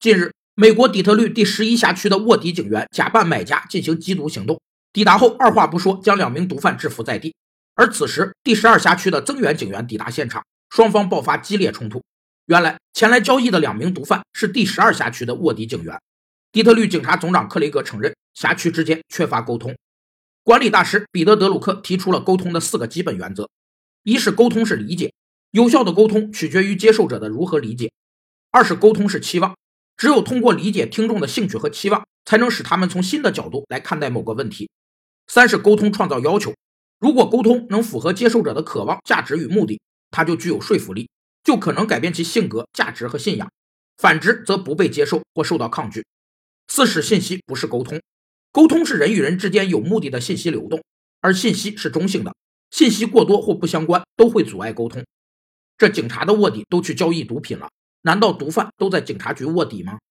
近日，美国底特律第十一辖区的卧底警员假扮买家进行缉毒行动，抵达后二话不说将两名毒贩制服在地。而此时，第十二辖区的增援警员抵达现场，双方爆发激烈冲突。原来，前来交易的两名毒贩是第十二辖区的卧底警员。底特律警察总长克雷格承认，辖区之间缺乏沟通。管理大师彼得·德鲁克提出了沟通的四个基本原则：一是沟通是理解，有效的沟通取决于接受者的如何理解；二是沟通是期望，只有通过理解听众的兴趣和期望，才能使他们从新的角度来看待某个问题；三是沟通创造要求。如果沟通能符合接受者的渴望、价值与目的，它就具有说服力，就可能改变其性格、价值和信仰；反之，则不被接受或受到抗拒。四是信息不是沟通，沟通是人与人之间有目的的信息流动，而信息是中性的，信息过多或不相关都会阻碍沟通。这警察的卧底都去交易毒品了，难道毒贩都在警察局卧底吗？